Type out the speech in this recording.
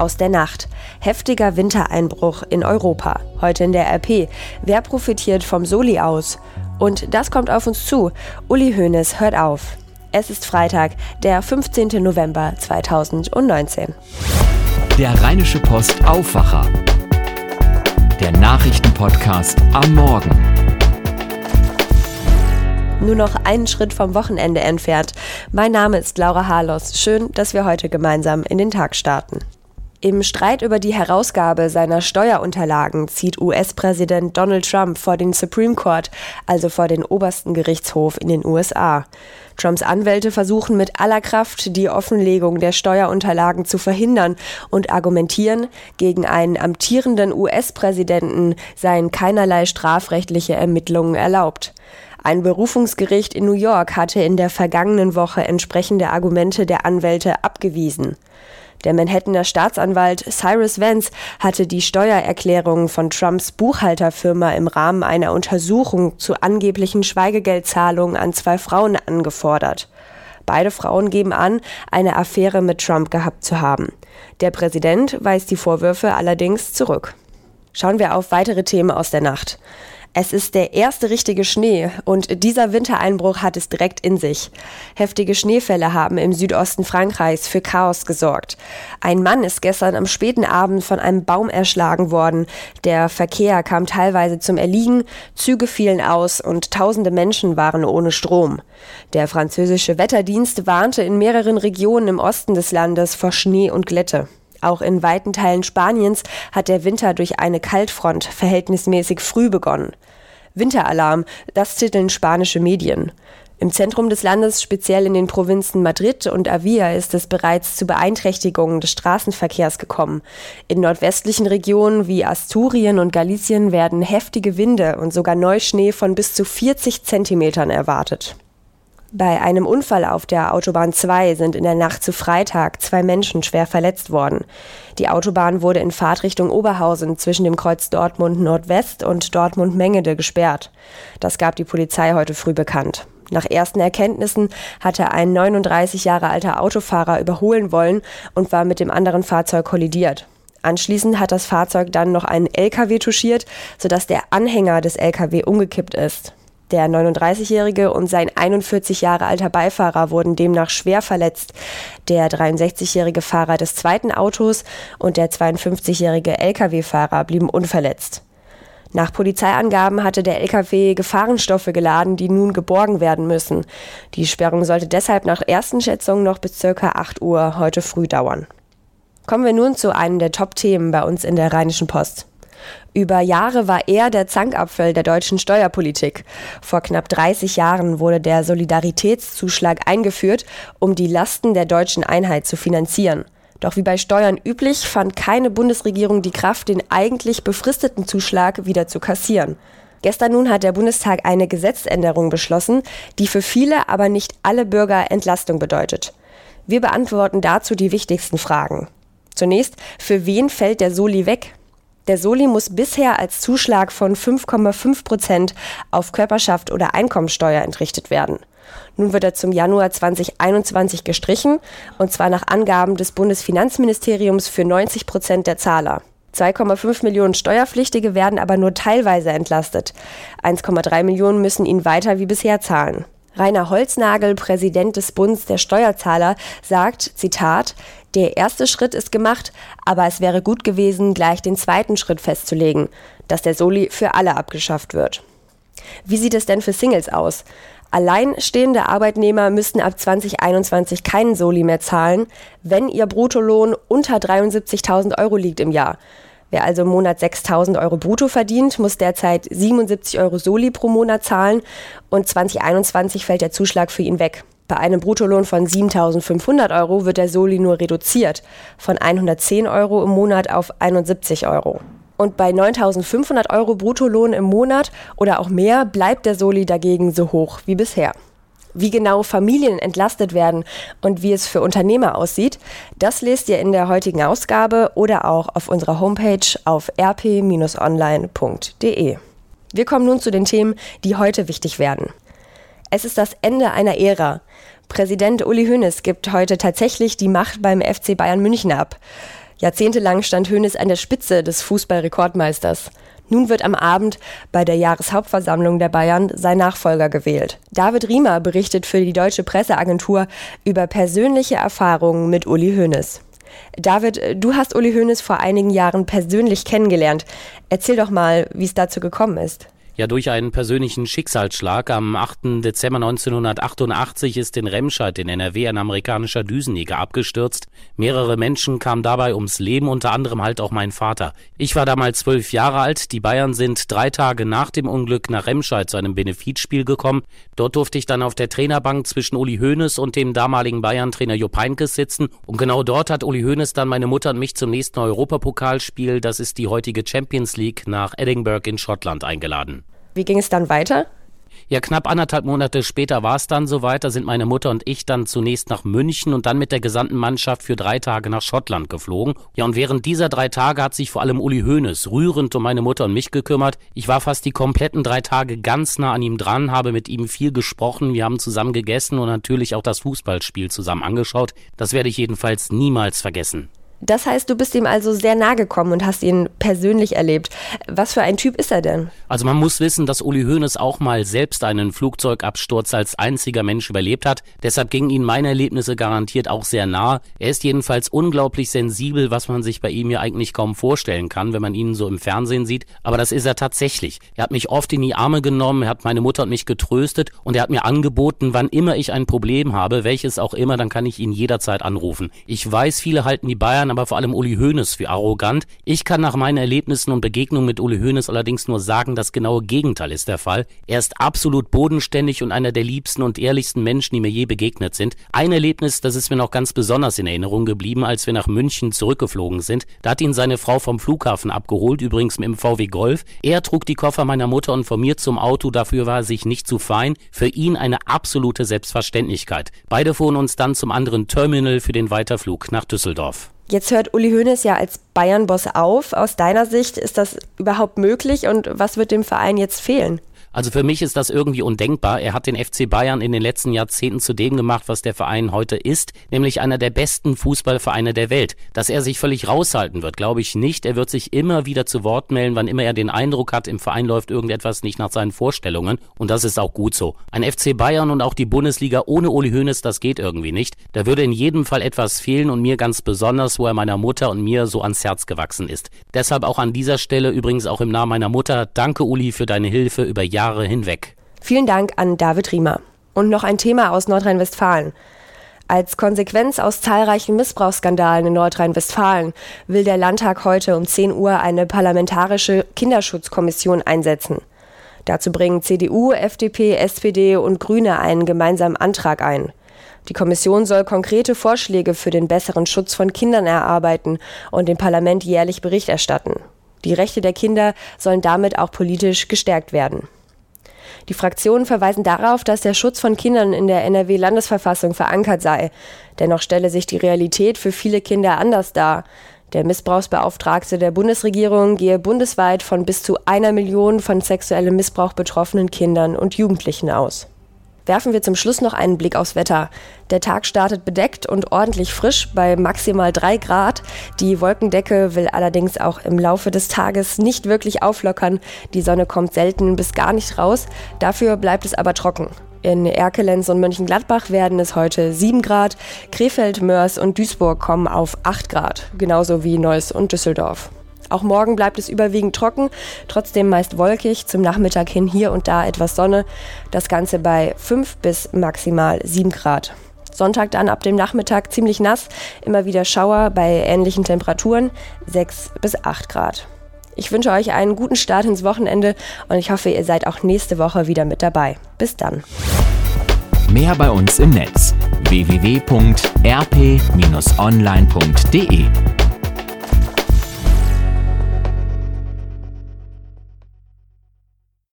aus der Nacht. Heftiger Wintereinbruch in Europa. Heute in der RP. Wer profitiert vom Soli aus? Und das kommt auf uns zu. Uli Hoeneß hört auf. Es ist Freitag, der 15. November 2019. Der Rheinische Post Aufwacher. Der Nachrichtenpodcast am Morgen. Nur noch einen Schritt vom Wochenende entfernt. Mein Name ist Laura Harlos. Schön, dass wir heute gemeinsam in den Tag starten. Im Streit über die Herausgabe seiner Steuerunterlagen zieht US-Präsident Donald Trump vor den Supreme Court, also vor den obersten Gerichtshof in den USA. Trumps Anwälte versuchen mit aller Kraft, die Offenlegung der Steuerunterlagen zu verhindern und argumentieren, gegen einen amtierenden US-Präsidenten seien keinerlei strafrechtliche Ermittlungen erlaubt. Ein Berufungsgericht in New York hatte in der vergangenen Woche entsprechende Argumente der Anwälte abgewiesen. Der Manhattaner Staatsanwalt Cyrus Vance hatte die Steuererklärungen von Trumps Buchhalterfirma im Rahmen einer Untersuchung zu angeblichen Schweigegeldzahlungen an zwei Frauen angefordert. Beide Frauen geben an, eine Affäre mit Trump gehabt zu haben. Der Präsident weist die Vorwürfe allerdings zurück. Schauen wir auf weitere Themen aus der Nacht. Es ist der erste richtige Schnee und dieser Wintereinbruch hat es direkt in sich. Heftige Schneefälle haben im Südosten Frankreichs für Chaos gesorgt. Ein Mann ist gestern am späten Abend von einem Baum erschlagen worden. Der Verkehr kam teilweise zum Erliegen, Züge fielen aus und tausende Menschen waren ohne Strom. Der französische Wetterdienst warnte in mehreren Regionen im Osten des Landes vor Schnee und Glätte. Auch in weiten Teilen Spaniens hat der Winter durch eine Kaltfront verhältnismäßig früh begonnen. Winteralarm, das titeln spanische Medien. Im Zentrum des Landes, speziell in den Provinzen Madrid und Avia, ist es bereits zu Beeinträchtigungen des Straßenverkehrs gekommen. In nordwestlichen Regionen wie Asturien und Galicien werden heftige Winde und sogar Neuschnee von bis zu 40 Zentimetern erwartet. Bei einem Unfall auf der Autobahn 2 sind in der Nacht zu Freitag zwei Menschen schwer verletzt worden. Die Autobahn wurde in Fahrtrichtung Oberhausen zwischen dem Kreuz Dortmund Nordwest und Dortmund Mengede gesperrt. Das gab die Polizei heute früh bekannt. Nach ersten Erkenntnissen hatte ein 39 Jahre alter Autofahrer überholen wollen und war mit dem anderen Fahrzeug kollidiert. Anschließend hat das Fahrzeug dann noch einen LKW touchiert, sodass der Anhänger des LKW umgekippt ist. Der 39-Jährige und sein 41 Jahre alter Beifahrer wurden demnach schwer verletzt. Der 63-jährige Fahrer des zweiten Autos und der 52-jährige Lkw-Fahrer blieben unverletzt. Nach Polizeiangaben hatte der LKW Gefahrenstoffe geladen, die nun geborgen werden müssen. Die Sperrung sollte deshalb nach ersten Schätzungen noch bis ca. 8 Uhr heute früh dauern. Kommen wir nun zu einem der Top-Themen bei uns in der Rheinischen Post. Über Jahre war er der Zankapfel der deutschen Steuerpolitik. Vor knapp 30 Jahren wurde der Solidaritätszuschlag eingeführt, um die Lasten der deutschen Einheit zu finanzieren. Doch wie bei Steuern üblich fand keine Bundesregierung die Kraft, den eigentlich befristeten Zuschlag wieder zu kassieren. Gestern nun hat der Bundestag eine Gesetzänderung beschlossen, die für viele, aber nicht alle Bürger Entlastung bedeutet. Wir beantworten dazu die wichtigsten Fragen. Zunächst, für wen fällt der Soli weg? Der Soli muss bisher als Zuschlag von 5,5 Prozent auf Körperschaft oder Einkommensteuer entrichtet werden. Nun wird er zum Januar 2021 gestrichen, und zwar nach Angaben des Bundesfinanzministeriums für 90 Prozent der Zahler. 2,5 Millionen Steuerpflichtige werden aber nur teilweise entlastet. 1,3 Millionen müssen ihn weiter wie bisher zahlen. Rainer Holznagel, Präsident des Bundes der Steuerzahler, sagt, Zitat, der erste Schritt ist gemacht, aber es wäre gut gewesen, gleich den zweiten Schritt festzulegen, dass der Soli für alle abgeschafft wird. Wie sieht es denn für Singles aus? Alleinstehende Arbeitnehmer müssten ab 2021 keinen Soli mehr zahlen, wenn ihr Bruttolohn unter 73.000 Euro liegt im Jahr. Wer also im Monat 6.000 Euro brutto verdient, muss derzeit 77 Euro Soli pro Monat zahlen und 2021 fällt der Zuschlag für ihn weg. Bei einem Bruttolohn von 7.500 Euro wird der Soli nur reduziert, von 110 Euro im Monat auf 71 Euro. Und bei 9.500 Euro Bruttolohn im Monat oder auch mehr bleibt der Soli dagegen so hoch wie bisher. Wie genau Familien entlastet werden und wie es für Unternehmer aussieht, das lest ihr in der heutigen Ausgabe oder auch auf unserer Homepage auf rp-online.de. Wir kommen nun zu den Themen, die heute wichtig werden. Es ist das Ende einer Ära. Präsident Uli Hoeneß gibt heute tatsächlich die Macht beim FC Bayern München ab. Jahrzehntelang stand Hoeneß an der Spitze des Fußballrekordmeisters. Nun wird am Abend bei der Jahreshauptversammlung der Bayern sein Nachfolger gewählt. David Riemer berichtet für die deutsche Presseagentur über persönliche Erfahrungen mit Uli Hoeneß. David, du hast Uli Hoeneß vor einigen Jahren persönlich kennengelernt. Erzähl doch mal, wie es dazu gekommen ist. Ja, durch einen persönlichen Schicksalsschlag am 8. Dezember 1988 ist in Remscheid in NRW ein amerikanischer Düsenjäger abgestürzt. Mehrere Menschen kamen dabei ums Leben, unter anderem halt auch mein Vater. Ich war damals zwölf Jahre alt. Die Bayern sind drei Tage nach dem Unglück nach Remscheid zu einem Benefizspiel gekommen. Dort durfte ich dann auf der Trainerbank zwischen Uli Hoeneß und dem damaligen Bayern-Trainer Jupp Heynckes sitzen. Und genau dort hat Uli Hoeneß dann meine Mutter und mich zum nächsten Europapokalspiel, das ist die heutige Champions League, nach Edinburgh in Schottland eingeladen. Wie ging es dann weiter? Ja, knapp anderthalb Monate später war es dann soweit. Da sind meine Mutter und ich dann zunächst nach München und dann mit der gesamten Mannschaft für drei Tage nach Schottland geflogen. Ja, und während dieser drei Tage hat sich vor allem Uli Hoeneß rührend um meine Mutter und mich gekümmert. Ich war fast die kompletten drei Tage ganz nah an ihm dran, habe mit ihm viel gesprochen. Wir haben zusammen gegessen und natürlich auch das Fußballspiel zusammen angeschaut. Das werde ich jedenfalls niemals vergessen. Das heißt, du bist ihm also sehr nahe gekommen und hast ihn persönlich erlebt. Was für ein Typ ist er denn? Also man muss wissen, dass Uli Hoeneß auch mal selbst einen Flugzeugabsturz als einziger Mensch überlebt hat. Deshalb gingen ihn meine Erlebnisse garantiert auch sehr nah. Er ist jedenfalls unglaublich sensibel, was man sich bei ihm ja eigentlich kaum vorstellen kann, wenn man ihn so im Fernsehen sieht. Aber das ist er tatsächlich. Er hat mich oft in die Arme genommen, er hat meine Mutter und mich getröstet und er hat mir angeboten, wann immer ich ein Problem habe, welches auch immer, dann kann ich ihn jederzeit anrufen. Ich weiß, viele halten die Aber vor allem Uli Hoeneß für arrogant. Ich kann nach meinen Erlebnissen und Begegnungen mit Uli Hoeneß allerdings nur sagen, das genaue Gegenteil ist der Fall. Er ist absolut bodenständig und einer der liebsten und ehrlichsten Menschen, die mir je begegnet sind. Ein Erlebnis, das ist mir noch ganz besonders in Erinnerung geblieben, als wir nach München zurückgeflogen sind. Da hat ihn seine Frau vom Flughafen abgeholt, übrigens mit dem VW Golf. Er trug die Koffer meiner Mutter und von mir zum Auto, dafür war er sich nicht zu fein. Für ihn eine absolute Selbstverständlichkeit. Beide fuhren uns dann zum anderen Terminal für den Weiterflug nach Düsseldorf. Jetzt hört Uli Hoeneß ja als Bayern-Boss auf. Aus deiner Sicht ist das überhaupt möglich und was wird dem Verein jetzt fehlen? Also für mich ist das irgendwie undenkbar. Er hat den FC Bayern in den letzten Jahrzehnten zu dem gemacht, was der Verein heute ist, nämlich einer der besten Fußballvereine der Welt. Dass er sich völlig raushalten wird, glaube ich nicht. Er wird sich immer wieder zu Wort melden, wann immer er den Eindruck hat, im Verein läuft irgendetwas nicht nach seinen Vorstellungen. Und das ist auch gut so. Ein FC Bayern und auch die Bundesliga ohne Uli Hoeneß, das geht irgendwie nicht. Da würde in jedem Fall etwas fehlen und mir ganz besonders, wo er meiner Mutter und mir so ans Herz gewachsen ist. Deshalb auch an dieser Stelle übrigens auch im Namen meiner Mutter, danke Uli für deine Hilfe über Jahre Jahre hinweg. Vielen Dank an David Riemer. Und noch ein Thema aus Nordrhein-Westfalen. Als Konsequenz aus zahlreichen Missbrauchsskandalen in Nordrhein-Westfalen will der Landtag heute um 10 Uhr eine parlamentarische Kinderschutzkommission einsetzen. Dazu bringen CDU, FDP, SPD und Grüne einen gemeinsamen Antrag ein. Die Kommission soll konkrete Vorschläge für den besseren Schutz von Kindern erarbeiten und dem Parlament jährlich Bericht erstatten. Die Rechte der Kinder sollen damit auch politisch gestärkt werden. Die Fraktionen verweisen darauf, dass der Schutz von Kindern in der NRW-Landesverfassung verankert sei. Dennoch stelle sich die Realität für viele Kinder anders dar. Der Missbrauchsbeauftragte der Bundesregierung gehe bundesweit von bis zu einer Million von sexuellem Missbrauch betroffenen Kindern und Jugendlichen aus. Werfen wir zum Schluss noch einen Blick aufs Wetter. Der Tag startet bedeckt und ordentlich frisch bei maximal drei Grad. Die Wolkendecke will allerdings auch im Laufe des Tages nicht wirklich auflockern. Die Sonne kommt selten bis gar nicht raus. Dafür bleibt es aber trocken. In Erkelenz und Mönchengladbach werden es heute 7 Grad. Krefeld, Mörs und Duisburg kommen auf 8 Grad. Genauso wie Neuss und Düsseldorf. Auch morgen bleibt es überwiegend trocken, trotzdem meist wolkig, zum Nachmittag hin hier und da etwas Sonne. Das Ganze bei 5 bis maximal 7 Grad. Sonntag dann ab dem Nachmittag ziemlich nass, immer wieder Schauer bei ähnlichen Temperaturen 6 bis 8 Grad. Ich wünsche euch einen guten Start ins Wochenende und ich hoffe, ihr seid auch nächste Woche wieder mit dabei. Bis dann. Mehr bei uns im Netz www.rp-online.de